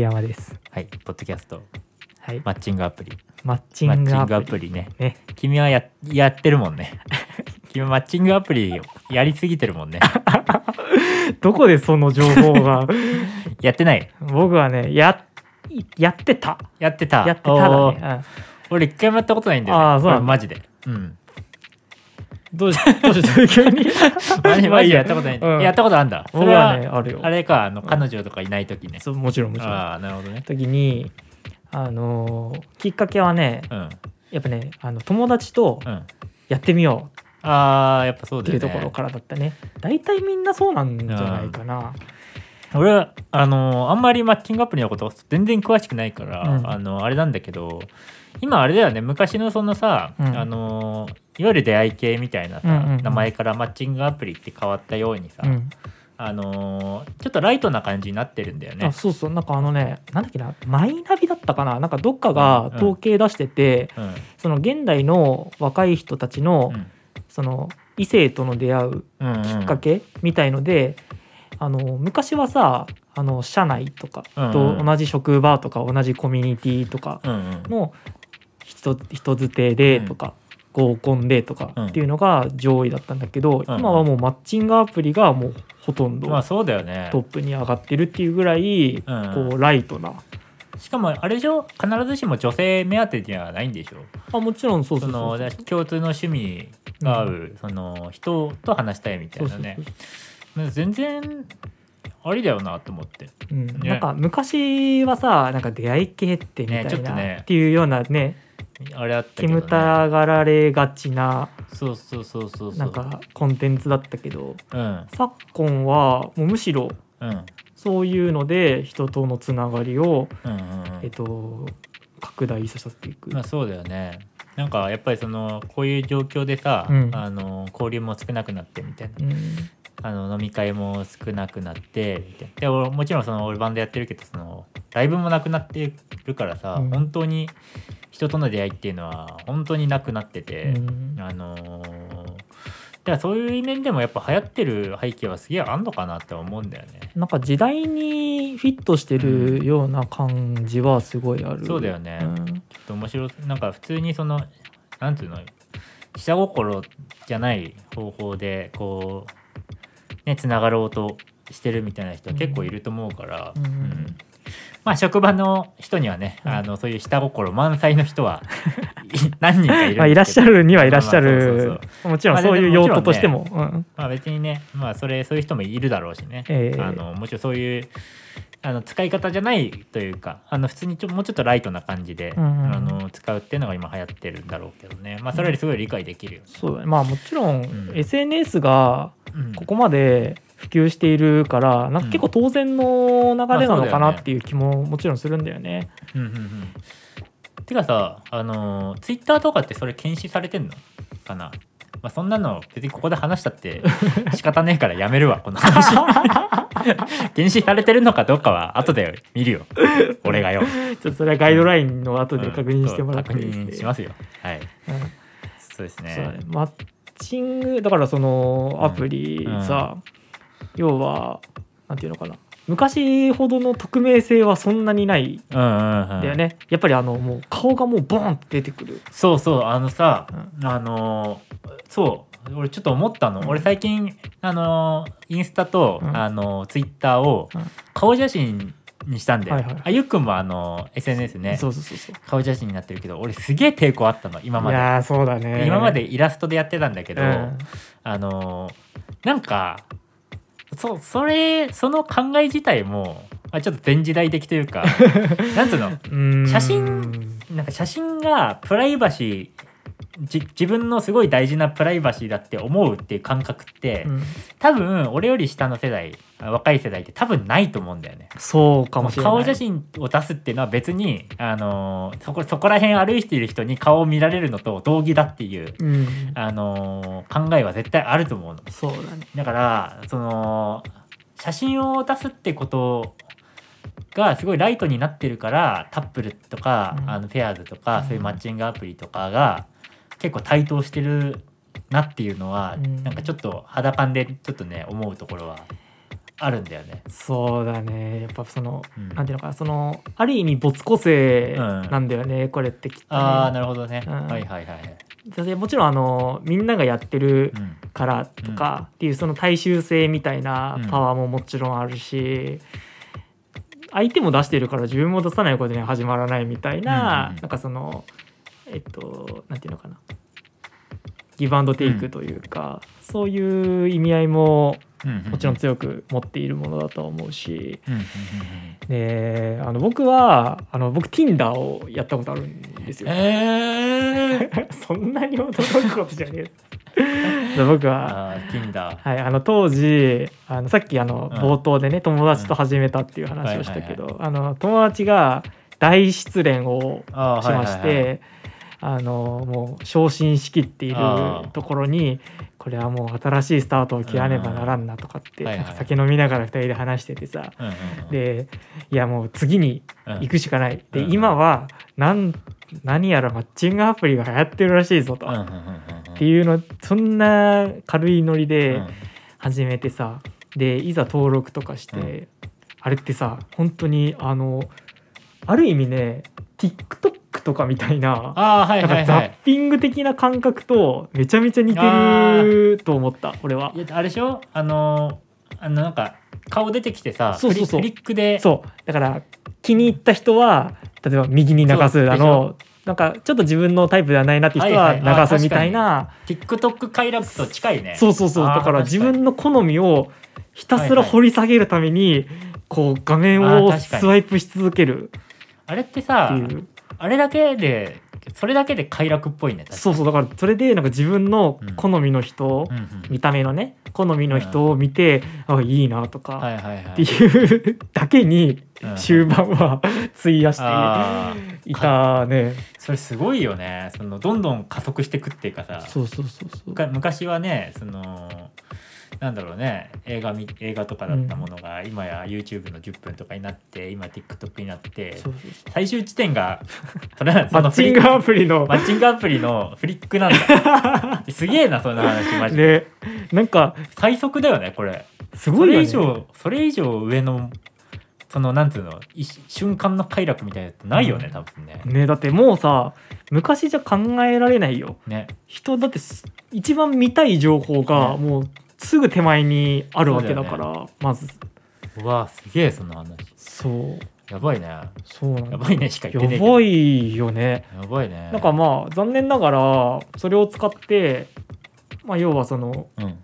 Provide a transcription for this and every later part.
山です。はいポッドキャスト。はい。マッチングアプリ。マッチングアプリ。ね。ね。君はややってるもんね。君マッチングアプリやりすぎてるもんね。どこでその情報が？やってない。僕はね、や、やってた。やってた。やってただね。俺一回もやったことないんだよ、ね、あーそうマジで。うんうんどうしどうし急にマジやったことない、うんやったことあるんだそれはね、あるよ。あれかあの彼女とかいない時ね、そうもちろんもちろん。ああなるほどね時に、あのきっかけはね、うんやっぱね、あの友達とやってみようああやっぱそうってだよねいうところからだったね。大体みんなそうなんじゃないかな。俺はあのあんまりマッチングアプリのこと全然詳しくないから、あのあれなんだけど今あれだよね昔のそのさ、あのいわゆる出会い系みたいなさ、うんうんうん。名前からマッチングアプリって変わったようにさ、うん。あのちょっとライトな感じになってるんだよね。あ。そうそう。なんかあのねなんだっけなマイナビだったかな？なんかどっかが統計出してて、うん。その現代の若い人たちの、うん。その異性との出会ううんうん。きっかけみたいので、あの昔はさあの社内とかうんうん。と同じ職場とか同じコミュニティとかうんうん。の人人づてでとか、合コンでとかうん。っていうのが上位だったんだけど、うん。今はもうマッチングアプリがもうほとんどまあそうだよね。トップに上がってるっていうぐらい、うん。こうライトな。しかもあれでしょ？必ずしも女性目当てじゃないんでしょ？あもちろんそうそそうそう。の共通の趣味が合う、その人と話したいみたいうなね全然ありだよなと思って。うん。ね。なんか昔はさなんか出会い系ってみたいねちょっとな、ね。っていうようなねあれあったけど、ね、煙たがられがちなそうそうそうそう。なんかコンテンツだったけどうん。昨今はもうむしろうん。そういうので人とのつながりを、うんうんうん。えっと、拡大させていく。まあそうだよね。なんかやっぱりそのこういう状況でさ、うん。あの交流も少なくなってみたいな。うんあの飲み会も少なくなってみたいな。で俺もちろんその俺バンドやってるけどそのライブもなくなってるからさ、うん。本当に人との出会いっていうのは本当になくなってて、うん。あのーだからそういう面でもやっぱ流行ってる背景はすげえあんのかなって思うんだよね。なんか時代にフィットしてるような感じはすごいある。そうだよね。うん。ちょっと面白いなんか普通にそのなんていうの下心じゃない方法でこうねつながろうとしてるみたいな人は結構いると思うから、うんうん。まあ職場の人にはね、うん。あのそういう下心満載の人はい何人かいるまあ、いらっしゃるにはいらっしゃる。もちろんそういう用途としても、うん。まあ別にねまあそれそういう人もいるだろうしね、ええ。あのもちろんそういうあの使い方じゃないというかあの普通にちょもうちょっとライトな感じで、うんうんあの使うっていうのが今流行ってるんだろうけどね。まあそれよりすごい理解できるよね。そうだね。まあもちろん、ん。SNS がうん。ここまで普及しているからなんか結構当然の流れなのかなっていう気ももちろんするんだよね。うんうんうんてかさあのツイッターとかってそれ検視されてんの？かな？まあそんなの別にここで話したって 仕方ねえからやめるわこの話。検視されてるのかどうかは後で見るよ俺がよ。ちょっとそれはガイドラインの後で確認してもらってうんですね。確認しますよ。はい。うん。そうですね。マッチングだからそのアプリさ、要はなんていうのかな昔ほどの匿名性はそんなにないうんうんうん。んだよね、やっぱりあのもう顔がもうボーンって出てくる。そうそう。あのさ、うあのそう。俺ちょっと思ったの、うん。俺最近あのインスタと、うん。あのツイッターをうん。顔写真にしたんだよ、はいはい。あゆっくんもあの SNS ね。そうそうそうそう。顔写真になってるけど俺すげえ抵抗あったの。今まで、いやーそうだね。今までイラストでやってたんだけど、うん。あのなんかそそれその考え自体もあちょっと前時代的というか なんつうの？写真なんか写真がプライバシーじ自分のすごい大事なプライバシーだって思うっていう感覚って、うん。多分俺より下の世代あ若い世代って多分ないと思うんだよね。そうかもしれない。顔写真を出すっていうのは別に、あのーそこそこら辺歩いている人に顔を見られるのと同義だっていう、うん。あのー考えは絶対あると思うの。そうだね。だからその写真を出すってことがすごいライトになってるからタップルとか、うん。あのペアーズとか、うん。そういうマッチングアプリとかが結構台頭してるなっていうのは、うん。なんかちょっと肌感でちょっとね思うところはあるんだよね。そうだね。やっぱその、うん。なんていうのかなそのある意味没個性なんだよね、これってきっとね、ああなるほどね、うん。はいはいはい。でもちろんあのみんながやってるうん。からとかっていうその大衆性みたいなうん。パワーももちろんあるし、相手も出してるから自分も出さないことには始まらないみたいな、うんうんなんかそのえっとなんていうのかな。ギブアンドテイクというか、そういう意味合いもうんうんもちろん強く持っているものだと思うし、うんうんうんであの僕はあの僕 Tinder をやったことあるんですよ。えー、そんなに驚くことじゃねえ。で僕ははい、あの当時あのさっきあのうん。冒頭でね、友達と始めたっていう話をしたけど、あの友達が大失恋をしまして、あのもう昇進しきっているところにこれはもう新しいスタートを切らねばならんなとかって、んか酒飲みながら2人で話しててさ、でいやもう次にうん。行くしかない、でうん今はなん何やらマッチングアプリが流行ってるらしいぞと。っていうのそんな軽いノリでうん。始めてさ、でいざ登録とかして、うん。あれってさ本当にあのある意味ね TikTok とかみたいなああはいはいはい。ピング的な感覚とめちゃめちゃ似てると思った俺は。いやあれでしょ？あのーあのなんか顔出てきてさそうそうそう。フリックで。そう。だから気に入った人は例えば右に流すだのなんかちょっと自分のタイプではないなって人ははいはい。あ流すみたいな、TikTok 快楽と近いね。そうそうそう。だから自分の好みをひたすら掘り下げるために、こう画面をスワイプし続ける。あれってっさていうあれだけでそれだけで快楽っぽいねそうそうだからそれでなんか自分のうん。好みの人、うんうん。見た目のね好みの人を見て、あいいなとか、はいはいはい。っていうだけにうん終盤は 費やしてあいたね。それすごいよね。そのどんどん加速していくっていうかさ。そうそうそうそう。昔はねそのなんだろうね。映画み映画とかだったものが、今や YouTube の10分とかになって今 TikTok になって最終地点がそれそマッチングアプリの。マッチングアプリのフリックなんだ。すげえなそんな話マジで、ね。なんか最速だよねこれ。すごいよね。それ以上それ以上上のそのなんつうの一瞬間の快楽みたいなやつないよね、うん。多分ね。ねだってもうさ昔じゃ考えられないよ。ね。人だってす一番見たい情報がね。もうすぐ手前にあるわけだからまず。うわすげえその話。そう。やばいね。そうやばいねしか言ってねえやばいよね。やばいね。なんかまあ残念ながらそれを使ってまあ要はそのうん。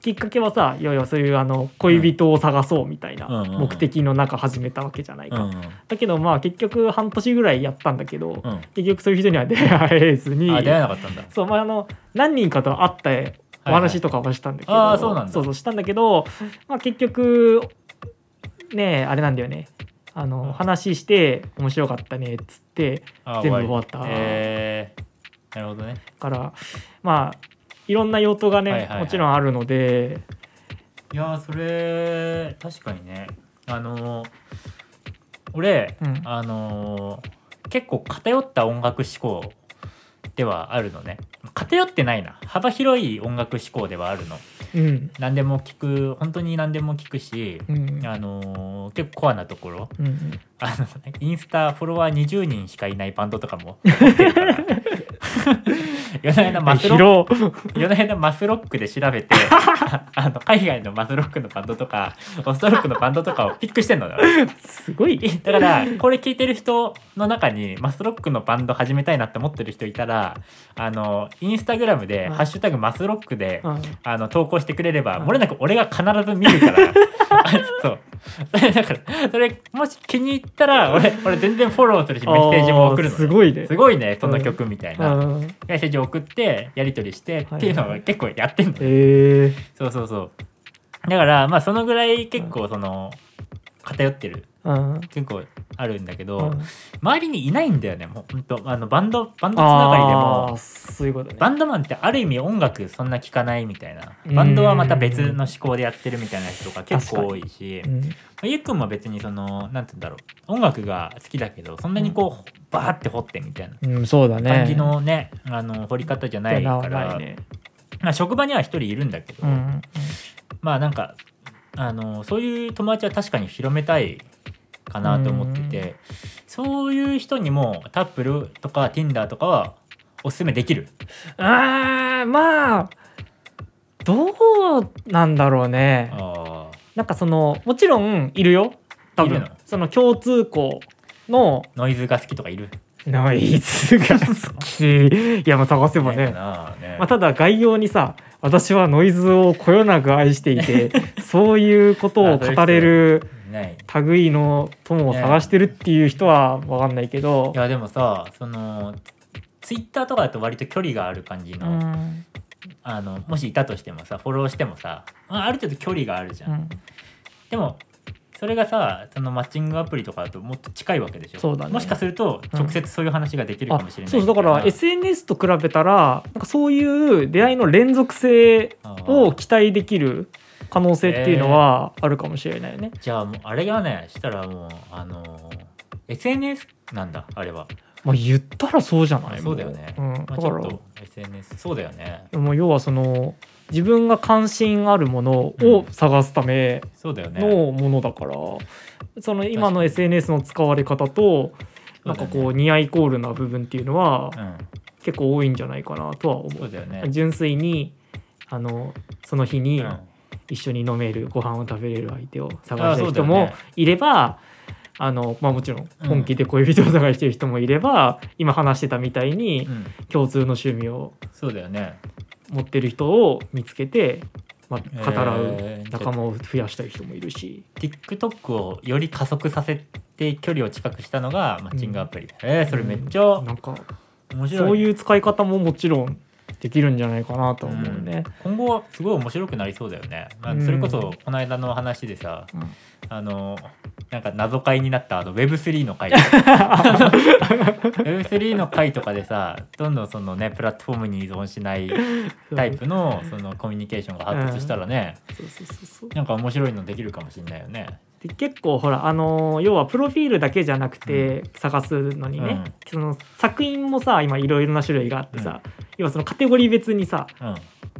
きっかけはさ要はそういうあの恋人を探そうみたいなうん。うんうん目的の中始めたわけじゃないか、うんだけどまあ結局半年ぐらいやったんだけど、うん。結局そういう人には出会えずに。あ出会えなかったんだ。そうまああの何人かと会ってお話とかはしたんだけど、あーそうなんだ。そうそうしたんだけど、まあ、結局ねあれなんだよね。あの話して面白かったねっつってあ全部終わった。えー、なるほどね。からまあいろんな用途がね、はいはいはい。もちろんあるので。いやーそれ確かにね。あのー俺、うん。あのー結構偏った音楽思考ではあるのね偏ってないな。幅広い音楽思考ではあるの。うん。何でも聞く本当に何でも聞くし、うん。あのー結構コアなところ。うんうん。あのインスタフォロワー20人しかいないバンドとかも持ってるから 夜な夜なマスロック広夜な夜なマスロックで調べて あの海外のマスロックのバンドとかオストロックのバンドとかをピックしてんのよ。すごい。だからこれ聞いてる人の中にマスロックのバンド始めたいなって思ってる人いたらあのインスタグラムで「うんハッシュタグマスロック」でうんあの投稿してくれればうん漏れなく俺が必ず見るから。あそう。だからそれもし気に入ったら俺俺全然フォローするしメッセージも送るあのーすごいね。すごいねその曲みたいな、うん。メッセージ送ってやり取りしてはい。っていうのを結構やってんのよ、えそうそうそう。だからまあそのぐらい結構その偏ってる結構あるんだけど、うん。周りにいないんだよねもうほんと。あのバンドバンドつながりであもーそういうことね。バンドマンってある意味音楽そんな聴かないみたいな。うん。バンドはまた別の思考でやってるみたいな人が結構多いし。うん。ゆっくんも別にそのなんて言うんだろう。音楽が好きだけどそんなにこうバーって掘ってみたいな。うん、そうだね。感じのねあの掘り方じゃないかなら、ね。まあ、職場には一人いるんだけど、うん。まあなんかあのそういう友達は確かに広めたいかなと思っててそういう人にもタップルとか Tinder とかはおすすめできる？あーまあどうなんだろうね。あなんかそのもちろんいるよ。多分。いるの？その共通項のーノイズが好きとかいる？ノイズが好き。いやまあ探せばね。ね。まあ、ただ概要にさ私はノイズをこよなく愛していて そういうことを語れる類の友を探してるっていう人は分かんないけど。い、やでもさそのツイッターとかだと割と距離がある感じうの,、ん。あのもしいたとしてもさフォローしてもさあある程度距離があるじゃん、うん。でもそれがさそのマッチングアプリとかだともっと近いわけでしょ。そうだね。もしかするとうん。直接そういう話ができるかあもしれない。そうそうだから SNS と比べたらなんかそういう出会いの連続性を期待できる可能性っていうのはあるかもしれないよね。じゃあもうあれがねしたらもうあの SNS なんだあれは、まあ、言ったらそうじゃない？そうだよね、もう。うん、まあ、だからちょっと SNS そうだよね。もう要はその自分が関心あるものを探すためそうだよね。のものだから、その今の SNS の使われ方となんかこうニアイコールな部分っていうのはうん。結構多いんじゃないかなとは思そうう。だよね。純粋にあのその日にうん一緒に飲めるご飯を食べれる相手を探あしたい人もいればあの、まあ、もちろん本気で恋人を探してる人もいれば、今話してたみたいにうん。共通の趣味をそうだよね。持ってる人を見つけて、まあ、語らうえー仲間を増やしたい人もいるし、TikTok をより加速させて距離を近くしたのがマッチングアプリ、えー、それめっちゃなんか面白い、そういう使い方ももちろんできるんじゃないかなと思うね。今後はすごい面白くなりそうだよね、まあうん。それこそこの間の話でさうん。あのなんか謎解になったあの Web3 の回。Web3 の回とかでさどんどんそのねプラットフォームに依存しないタイプのそのコミュニケーションが発達したらね、なんか面白いのできるかもしれないよね。で結構ほらあのー要はプロフィールだけじゃなくて探すのにね、その作品もさ今いろいろな種類があってさ、要はそのカテゴリー別にさうん。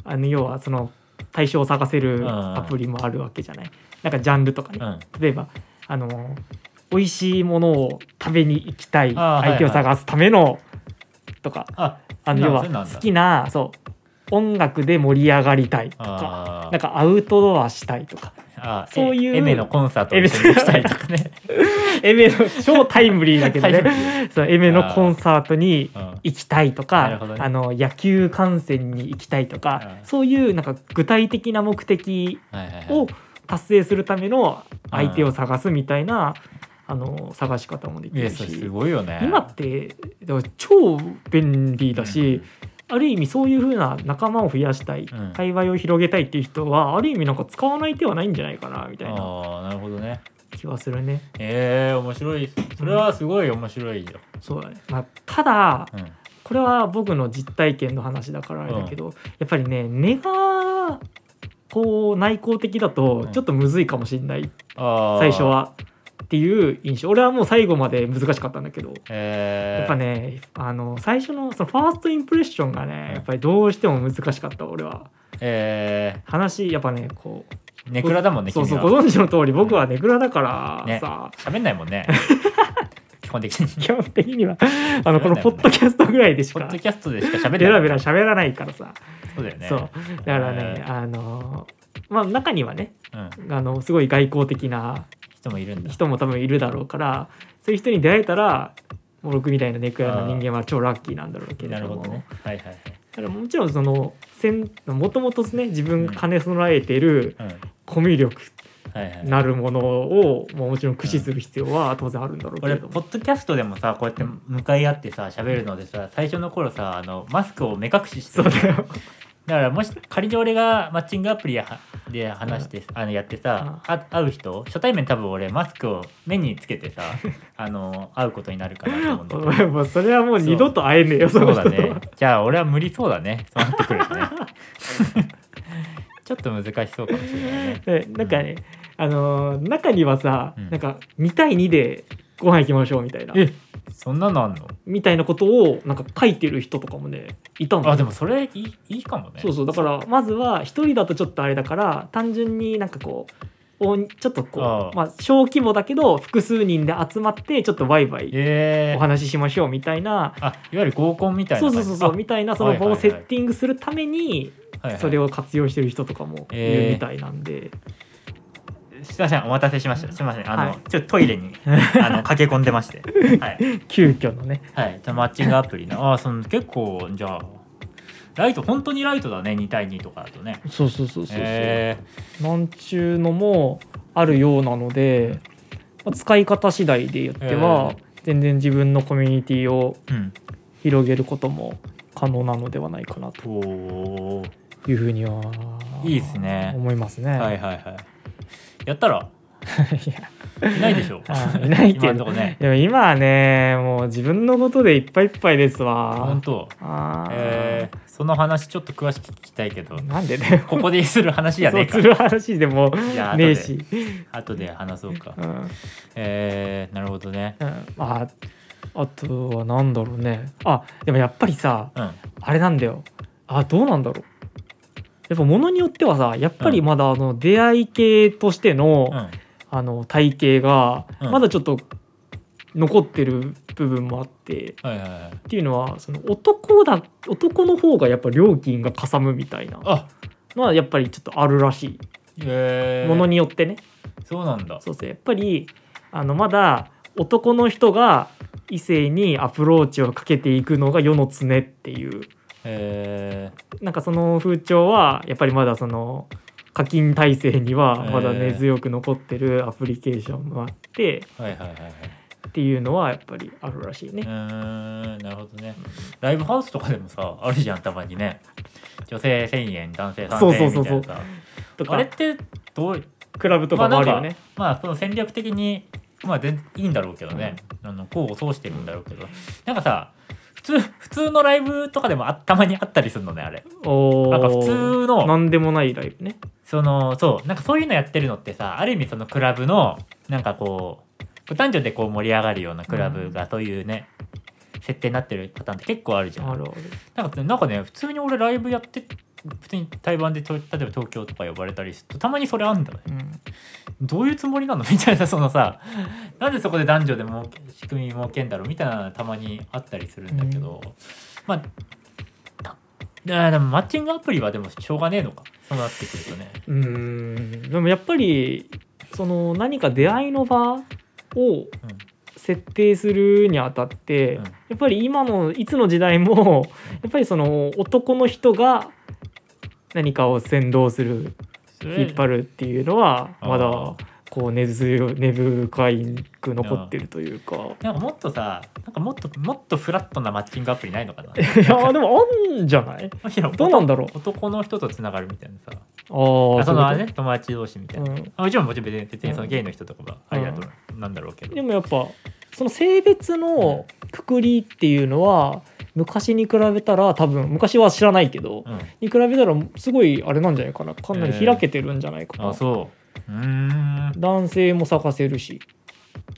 あの要はその対象を探せるん。アプリもあるわけじゃない？なんかジャンルとかね、うん。例えばあのー美味しいものを食べに行きたいあー相手を探すためのとか、ああの要は好きなそう音楽で盛り上がりたいとかなんかアウトドアしたいとかあそういうえ エメのコンサートに行きたいとかね。エメの超タイムリーだけどね。そうエメのコンサートにうん。行きたいとか、なるほどね。あの野球観戦に行きたいとか、うん。そういうなんか具体的な目的を達成するための相手を探すみたいな、あの探し方もできるいやそれすしごいよね。今って超便利だし、ある意味そういう風な仲間を増やしたい、うん会話を広げたいっていう人はある意味なんか使わない手はないんじゃないかなみたいなああなるほどね。気はするね。えー、面白い。それはすごい面白いよ。そうだね、まあ、ただうん。これは僕の実体験の話だからあれだけど、やっぱりね根がこう内向的だとうんちょっとむずいかもしれない、あー最初。はっていう印象。俺はもう最後まで難しかったんだけど。えー、やっぱねあの最初のそのファーストインプレッションがねうん。やっぱりどうしても難しかった俺は。え話やっぱねこうー、ネクラだもんね。そうそうご存知の通り僕はネクラだからね。さ、喋んないもんね。基本的に。基本的にはあのこのポッドキャストぐらいでしかポッドキャストでしか喋んない。ベラベラ喋らないからさ。そうだよね。そう。だからね、あのまあ中にはねうん。あのすごい外交的な人もいるんだ。人も多分いるだろうからそういう人に出会えたらもう僕みたいなネクラな人間は超ラッキーなんだろうけれども。はいはいはい。だからもちろんそのもともとね自分が兼ね備えているうん。コミュ力。なるものをまあもちろん駆使する必要は当然あるんだろうけ俺れどもポッドキャストでもさこうやって向かい合ってさ喋るのでさ最初の頃さあのマスクを目隠ししてるそうだよだからもし仮に俺がマッチングアプリで話して、あのやってさ、あ会う人初対面多分俺マスクを目につけてさ あの会うことになるかなと思うんだけど。もうそれはもう二度と会えねえよそそうの人と。だね。じゃあ俺は無理そうだね。そうなってくるとね。ちょっと難しそうかもしれないね。でなんかね、あのー中にはさ、うん。なんか2対2でご飯行きましょうみたいな。えそんなのあんの？みたいなことをなんか書いてる人とかもねいたんだよあでもそれいいいいかもね。そうそうだからまずは1人だとちょっとあれだから単純になんかこうをちょっとこうまあ小規模だけど複数人で集まってちょっとワイワイえ。ー、お話ししましょうみたいな、あいわゆる合コンみたいな。そうそうそうそうあみたいなその場をはいはいはい。セッティングするためにはいはい。それを活用してる人とかもいるみたいなんで、すいませんお待たせしました。すいませんあの、はい。ちょっとトイレに あの駆け込んでまして。はい、急遽のね。はい、じゃあマッチングアプリのああその結構じゃあライト本当にライトだね2対2とかだとね。そうそうそうそうそう、えなんちゅうのもあるようなので、まあ使い方次第で言っては、全然自分のコミュニティを広げることも可能なのではないかなというふうにはいいっすね。思いますね。はいはいはいやったら？いや。いないでしょ。あいないけど。今のとこね。でも今はねもう自分のことでいっぱいいっぱいですわ。本。当。あー。えー、その話ちょっと詳しく聞きたいけど。なんでねここでする話じゃねえか。する話でもいやねえし。後で話そうか。うん。うんえー、なるほどね。ああとはなんだろうね。あでもやっぱりさうん。あれなんだよ。あどうなんだろうやっぱものによってはさやっぱりまだあの出会い系としての,、うん。あの体型がうん。まだちょっと残ってる部分もあって、っていうのはその男だ男の方がやっぱ料金がかさむみたいな。あ。のはやっぱりちょっとあるらしい。え。ー、ものによってね、そうなんだ。そうそう。やっぱりあのまだ男の人が異性にアプローチをかけていくのが世の常っていうえなんかその風潮はやっぱりまだその課金体制にはまだえー根強く残ってるアプリケーションもあってー、はいはいはいはい。っていうのはやっぱりあるらしいうね。ーんなるほどね。ライブハウスとかでもさあるじゃんたまにね。女性1000円男性3000そうそ円うそうそう。とか。あれってどうクラブとかもあるよね。まあその戦略的にまあ全然いいんだろうけどね、あの功を奏してるんだろうけど。なんかさ普通普通のライブとかでもあたまにあったりするのねあれ。おなんか普通の。なんでもないライブね。そのそう。なんかそういうのやってるのってさある意味そのクラブのなんかこう男女でこう盛り上がるようなクラブがそういうね、設定になってるパターンって結構あるじゃん。なんかなんかね普通に俺ライブやって普通に対バンでと例えば東京とか呼ばれたりするとたまにそれあんだね。うん。どういうつもりなの？みたいなそのさ なんでそこで男女でも仕組み設けんだろう？みたいなのたまにあったりするんだけど、まあたででもマッチングアプリはでもしょうがねえのか。そうなってくるとね。うーん。でもやっぱりその何か出会いの場を設定するにあたって、うん。やっぱり今のいつの時代もやっぱりその男の人が何かを先導するうん引っ張るっていうのはまだこう根強い根深く残ってるというか。なんかもっとさなんかもっともっとフラットなマッチングアプリないのかな？いやでもあんじゃない？どうなんだろう？男の人とつながるみたいなさ。あそのね友達同士みたいな、うん。あもちろんもちろん別にそのゲイの人とかはありだとなんだろうけど、でもやっぱその性別のくくりっていうのは昔に比べたら多分昔は知らないけどうん。に比べたらすごいあれなんじゃないかな。かなり開けてるんじゃないかな、あそう。うーん。男性も探せるし。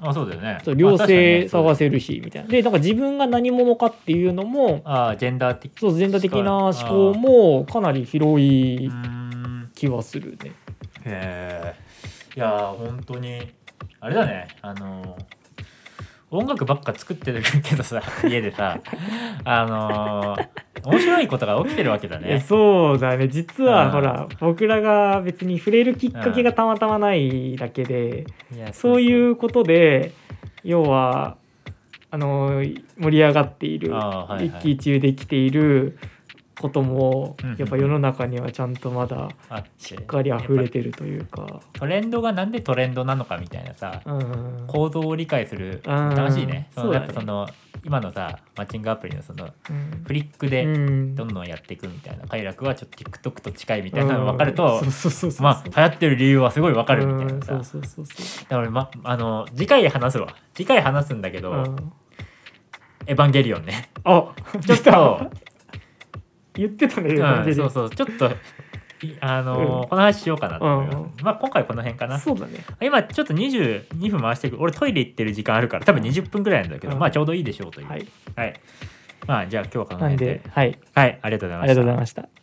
あそうだよね。そう両性探せせるしみたいな。でなんか自分が何者かっていうのもあジェンダー的そうジェンダー的な思考もかなり広うい気はするね。へえいやー本当にあれだね。あの音楽ばっか作ってるけどさ 家でさあの面白いことが起きてるわけだね。そうだね。実うん。はほら僕らが別に触れるきっかけがたまたまないだけでそういう。うことで要はあの盛り上がっているはいはい。一喜一憂できていることもうんうんやっぱ世の中にはちゃんとまだしっかり溢れてるというか。トレンドがなんでトレンドなのかみたいなさうん行動を理解するうん。楽しいね。そのやっぱその今のさマッチングアプリのそのうん。フリックうでん。どんどんやっていくみたいな快楽はちょっと TikTok と近いみたいなのが分かるとうん。まあ流行ってる理由はすごい分かるみたいな。さうんそうそうそうそう。だから、ま、あの次回話すわ。次回話すんだけど、うん。エヴァンゲリオンね。あちょっと、言ってたね、うん、そうそう。ちょっといあのーうん。この話しようかなと思います、うん。まあ今回この辺かな。そうだね。今ちょっと22分回してく俺トイレ行ってる時間あるから多分20分ぐらいなんだけど、うん。まあちょうどいいでしょうという。はい。はい。まあじゃあ今日はこの辺で。ではい。はいありがとうございました。ありがとうございました